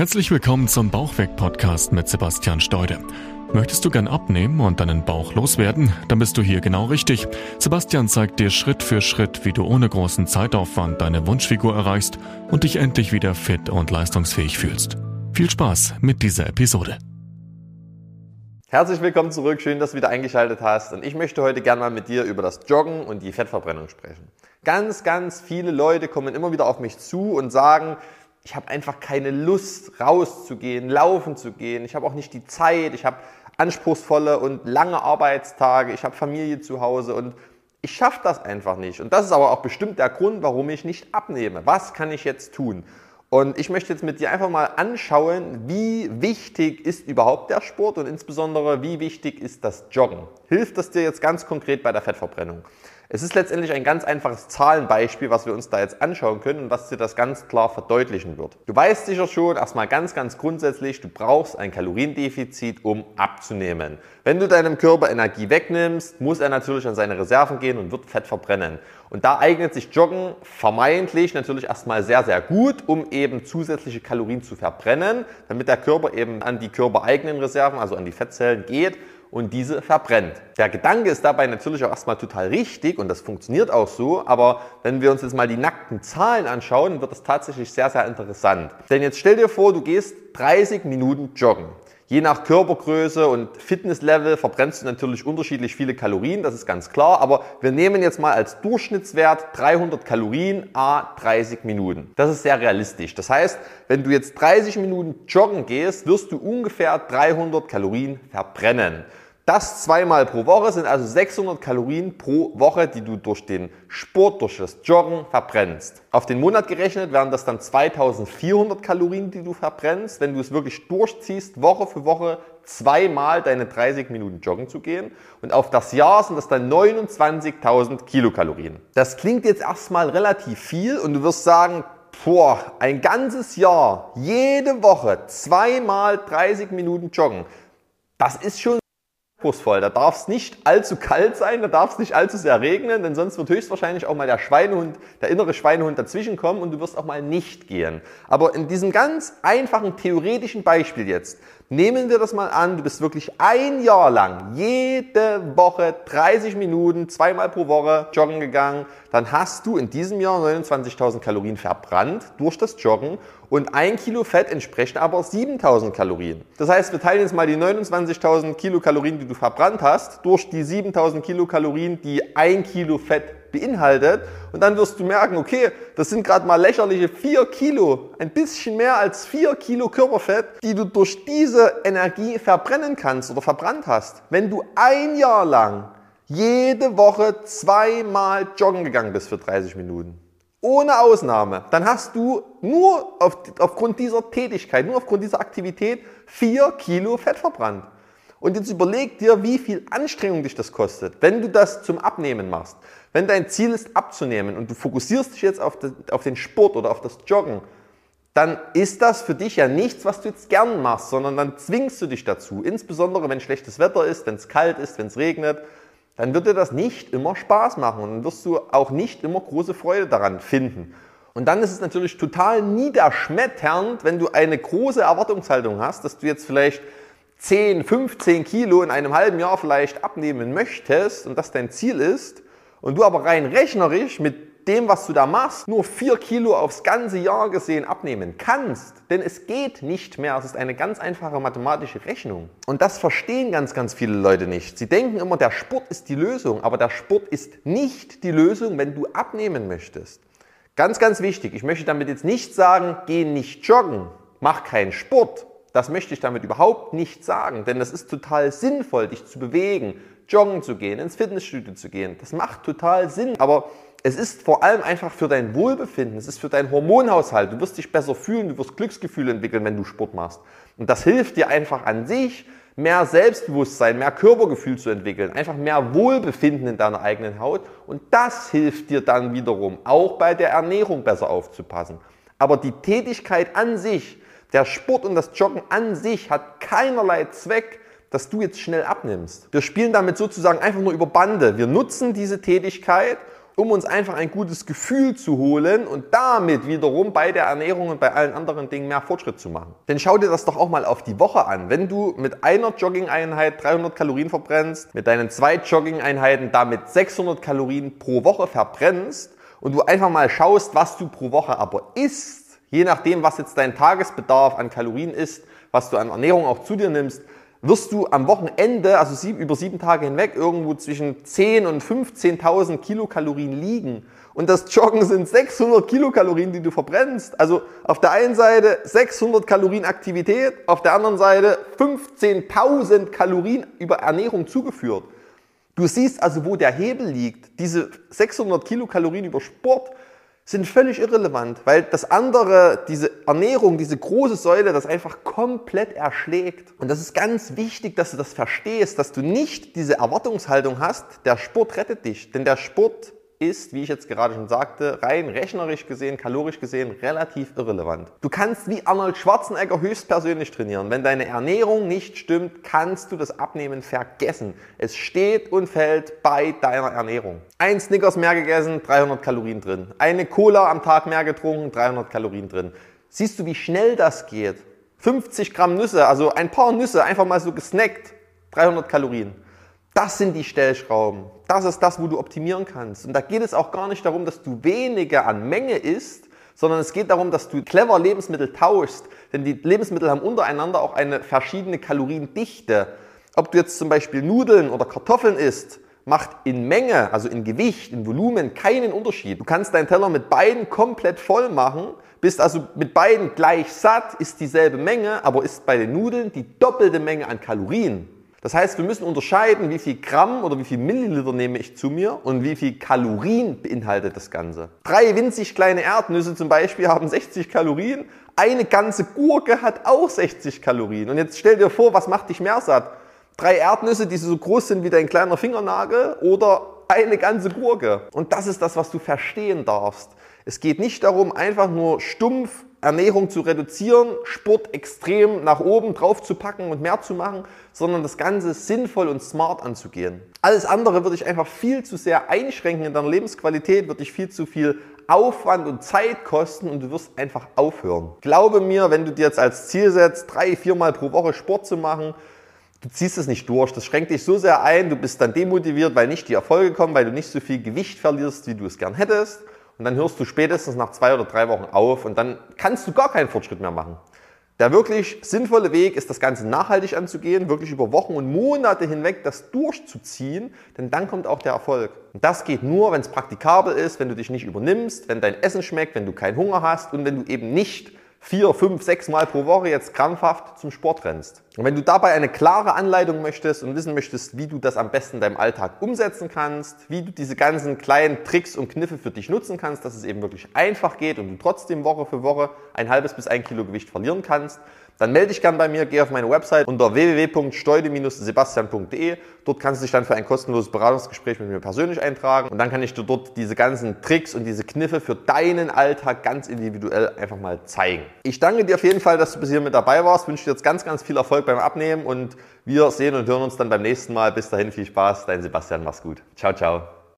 Herzlich willkommen zum Bauchweg-Podcast mit Sebastian Steude. Möchtest du gern abnehmen und deinen Bauch loswerden? Dann bist du hier genau richtig. Sebastian zeigt dir Schritt für Schritt, wie du ohne großen Zeitaufwand deine Wunschfigur erreichst und dich endlich wieder fit und leistungsfähig fühlst. Viel Spaß mit dieser Episode. Herzlich willkommen zurück, schön, dass du wieder eingeschaltet hast. Und ich möchte heute gerne mal mit dir über das Joggen und die Fettverbrennung sprechen. Ganz, ganz viele Leute kommen immer wieder auf mich zu und sagen, ich habe einfach keine Lust, rauszugehen, laufen zu gehen. Ich habe auch nicht die Zeit. Ich habe anspruchsvolle und lange Arbeitstage. Ich habe Familie zu Hause und ich schaffe das einfach nicht. Und das ist aber auch bestimmt der Grund, warum ich nicht abnehme. Was kann ich jetzt tun? Und ich möchte jetzt mit dir einfach mal anschauen, wie wichtig ist überhaupt der Sport und insbesondere wie wichtig ist das Joggen. Hilft das dir jetzt ganz konkret bei der Fettverbrennung? Es ist letztendlich ein ganz einfaches Zahlenbeispiel, was wir uns da jetzt anschauen können und was dir das ganz klar verdeutlichen wird. Du weißt sicher schon, erstmal ganz, ganz grundsätzlich, du brauchst ein Kaloriendefizit, um abzunehmen. Wenn du deinem Körper Energie wegnimmst, muss er natürlich an seine Reserven gehen und wird Fett verbrennen. Und da eignet sich Joggen vermeintlich natürlich erstmal sehr, sehr gut, um eben zusätzliche Kalorien zu verbrennen, damit der Körper eben an die körpereigenen Reserven, also an die Fettzellen geht und diese verbrennt. Der Gedanke ist dabei natürlich auch erstmal total richtig und das funktioniert auch so, aber wenn wir uns jetzt mal die nackten Zahlen anschauen, wird das tatsächlich sehr, sehr interessant. Denn jetzt stell dir vor, du gehst 30 Minuten joggen. Je nach Körpergröße und Fitnesslevel verbrennst du natürlich unterschiedlich viele Kalorien, das ist ganz klar, aber wir nehmen jetzt mal als Durchschnittswert 300 Kalorien a 30 Minuten. Das ist sehr realistisch. Das heißt, wenn du jetzt 30 Minuten joggen gehst, wirst du ungefähr 300 Kalorien verbrennen. Das zweimal pro Woche sind also 600 Kalorien pro Woche, die du durch den Sport, durch das Joggen verbrennst. Auf den Monat gerechnet wären das dann 2400 Kalorien, die du verbrennst, wenn du es wirklich durchziehst, Woche für Woche zweimal deine 30 Minuten joggen zu gehen. Und auf das Jahr sind das dann 29.000 Kilokalorien. Das klingt jetzt erstmal relativ viel und du wirst sagen, boah, ein ganzes Jahr, jede Woche zweimal 30 Minuten joggen. Das ist schon anspruchsvoll. Da darf es nicht allzu kalt sein, da darf es nicht allzu sehr regnen, denn sonst wird höchstwahrscheinlich auch mal der Schweinehund, der innere Schweinehund dazwischen kommen und du wirst auch mal nicht gehen. Aber in diesem ganz einfachen theoretischen Beispiel jetzt, nehmen wir das mal an, du bist wirklich ein Jahr lang jede Woche 30 Minuten, zweimal pro Woche joggen gegangen, dann hast du in diesem Jahr 29.000 Kalorien verbrannt durch das Joggen und ein Kilo Fett entsprechen aber 7000 Kalorien. Das heißt, wir teilen jetzt mal die 29.000 Kilokalorien, die du verbrannt hast, durch die 7000 Kilokalorien, die ein Kilo Fett beinhaltet. Und dann wirst du merken, okay, das sind gerade mal lächerliche 4 Kilo, ein bisschen mehr als 4 Kilo Körperfett, die du durch diese Energie verbrennen kannst oder verbrannt hast. Wenn du ein Jahr lang jede Woche zweimal joggen gegangen bist für 30 Minuten. Ohne Ausnahme. Dann hast du nur auf, aufgrund dieser Tätigkeit, nur aufgrund dieser Aktivität vier Kilo Fett verbrannt. Und jetzt überleg dir, wie viel Anstrengung dich das kostet, wenn du das zum Abnehmen machst. Wenn dein Ziel ist abzunehmen und du fokussierst dich jetzt auf, den Sport oder auf das Joggen, dann ist das für dich ja nichts, was du jetzt gern machst, sondern dann zwingst du dich dazu. Insbesondere wenn schlechtes Wetter ist, wenn es kalt ist, wenn es regnet dann wird dir das nicht immer Spaß machen und dann wirst du auch nicht immer große Freude daran finden. Und dann ist es natürlich total niederschmetternd, wenn du eine große Erwartungshaltung hast, dass du jetzt vielleicht 10, 15 Kilo in einem halben Jahr vielleicht abnehmen möchtest und das dein Ziel ist und du aber rein rechnerisch mit dem, was du da machst, nur 4 Kilo aufs ganze Jahr gesehen abnehmen kannst. Denn es geht nicht mehr. Es ist eine ganz einfache mathematische Rechnung. Und das verstehen ganz, ganz viele Leute nicht. Sie denken immer, der Sport ist die Lösung. Aber der Sport ist nicht die Lösung, wenn du abnehmen möchtest. Ganz, ganz wichtig. Ich möchte damit jetzt nicht sagen, geh nicht joggen, mach keinen Sport. Das möchte ich damit überhaupt nicht sagen, denn es ist total sinnvoll, dich zu bewegen, joggen zu gehen, ins Fitnessstudio zu gehen. Das macht total Sinn. Aber es ist vor allem einfach für dein Wohlbefinden, es ist für deinen Hormonhaushalt. Du wirst dich besser fühlen, du wirst Glücksgefühle entwickeln, wenn du Sport machst. Und das hilft dir einfach an sich, mehr Selbstbewusstsein, mehr Körpergefühl zu entwickeln, einfach mehr Wohlbefinden in deiner eigenen Haut. Und das hilft dir dann wiederum, auch bei der Ernährung besser aufzupassen. Aber die Tätigkeit an sich, der Sport und das Joggen an sich hat keinerlei Zweck, dass du jetzt schnell abnimmst. Wir spielen damit sozusagen einfach nur über Bande. Wir nutzen diese Tätigkeit, um uns einfach ein gutes Gefühl zu holen und damit wiederum bei der Ernährung und bei allen anderen Dingen mehr Fortschritt zu machen. Denn schau dir das doch auch mal auf die Woche an. Wenn du mit einer Jogging-Einheit 300 Kalorien verbrennst, mit deinen zwei Jogging-Einheiten damit 600 Kalorien pro Woche verbrennst und du einfach mal schaust, was du pro Woche aber isst, je nachdem, was jetzt dein Tagesbedarf an Kalorien ist, was du an Ernährung auch zu dir nimmst, wirst du am Wochenende, also sieben, über sieben Tage hinweg, irgendwo zwischen 10 und 15.000 Kilokalorien liegen. Und das Joggen sind 600 Kilokalorien, die du verbrennst. Also auf der einen Seite 600 Kalorien Aktivität, auf der anderen Seite 15.000 Kalorien über Ernährung zugeführt. Du siehst also, wo der Hebel liegt. Diese 600 Kilokalorien über Sport sind völlig irrelevant, weil das andere, diese Ernährung, diese große Säule, das einfach komplett erschlägt. Und das ist ganz wichtig, dass du das verstehst, dass du nicht diese Erwartungshaltung hast, der Sport rettet dich. Denn der Sport ist, wie ich jetzt gerade schon sagte, rein rechnerisch gesehen, kalorisch gesehen, relativ irrelevant. Du kannst wie Arnold Schwarzenegger höchstpersönlich trainieren. Wenn deine Ernährung nicht stimmt, kannst du das Abnehmen vergessen. Es steht und fällt bei deiner Ernährung. Ein Snickers mehr gegessen, 300 Kalorien drin. Eine Cola am Tag mehr getrunken, 300 Kalorien drin. Siehst du, wie schnell das geht? 50 Gramm Nüsse, also ein paar Nüsse, einfach mal so gesnackt, 300 Kalorien. Das sind die Stellschrauben. Das ist das, wo du optimieren kannst. Und da geht es auch gar nicht darum, dass du weniger an Menge isst, sondern es geht darum, dass du clever Lebensmittel tauschst. Denn die Lebensmittel haben untereinander auch eine verschiedene Kaloriendichte. Ob du jetzt zum Beispiel Nudeln oder Kartoffeln isst, macht in Menge, also in Gewicht, in Volumen keinen Unterschied. Du kannst deinen Teller mit beiden komplett voll machen, bist also mit beiden gleich satt, ist dieselbe Menge, aber ist bei den Nudeln die doppelte Menge an Kalorien. Das heißt, wir müssen unterscheiden, wie viel Gramm oder wie viel Milliliter nehme ich zu mir und wie viel Kalorien beinhaltet das Ganze. Drei winzig kleine Erdnüsse zum Beispiel haben 60 Kalorien. Eine ganze Gurke hat auch 60 Kalorien. Und jetzt stell dir vor, was macht dich mehr satt? Drei Erdnüsse, die so groß sind wie dein kleiner Fingernagel oder eine ganze Gurke. Und das ist das, was du verstehen darfst. Es geht nicht darum, einfach nur stumpf Ernährung zu reduzieren, Sport extrem nach oben drauf zu packen und mehr zu machen, sondern das Ganze sinnvoll und smart anzugehen. Alles andere würde ich einfach viel zu sehr einschränken in deiner Lebensqualität, würde dich viel zu viel Aufwand und Zeit kosten und du wirst einfach aufhören. Glaube mir, wenn du dir jetzt als Ziel setzt, drei, viermal pro Woche Sport zu machen, du ziehst es nicht durch. Das schränkt dich so sehr ein, du bist dann demotiviert, weil nicht die Erfolge kommen, weil du nicht so viel Gewicht verlierst, wie du es gern hättest und dann hörst du spätestens nach zwei oder drei Wochen auf und dann kannst du gar keinen Fortschritt mehr machen. Der wirklich sinnvolle Weg ist, das Ganze nachhaltig anzugehen, wirklich über Wochen und Monate hinweg das durchzuziehen, denn dann kommt auch der Erfolg. Und das geht nur, wenn es praktikabel ist, wenn du dich nicht übernimmst, wenn dein Essen schmeckt, wenn du keinen Hunger hast und wenn du eben nicht vier, fünf, sechs Mal pro Woche jetzt krampfhaft zum Sport rennst. Und wenn du dabei eine klare Anleitung möchtest und wissen möchtest, wie du das am besten in deinem Alltag umsetzen kannst, wie du diese ganzen kleinen Tricks und Kniffe für dich nutzen kannst, dass es eben wirklich einfach geht und du trotzdem Woche für Woche ein halbes bis ein Kilo Gewicht verlieren kannst, dann melde dich gern bei mir, geh auf meine Website unter www.steude-sebastian.de. Dort kannst du dich dann für ein kostenloses Beratungsgespräch mit mir persönlich eintragen und dann kann ich dir dort diese ganzen Tricks und diese Kniffe für deinen Alltag ganz individuell einfach mal zeigen. Ich danke dir auf jeden Fall, dass du bis hier mit dabei warst, wünsche dir jetzt ganz, ganz viel Erfolg beim Abnehmen und wir sehen und hören uns dann beim nächsten Mal. Bis dahin viel Spaß, dein Sebastian, mach's gut. Ciao, ciao.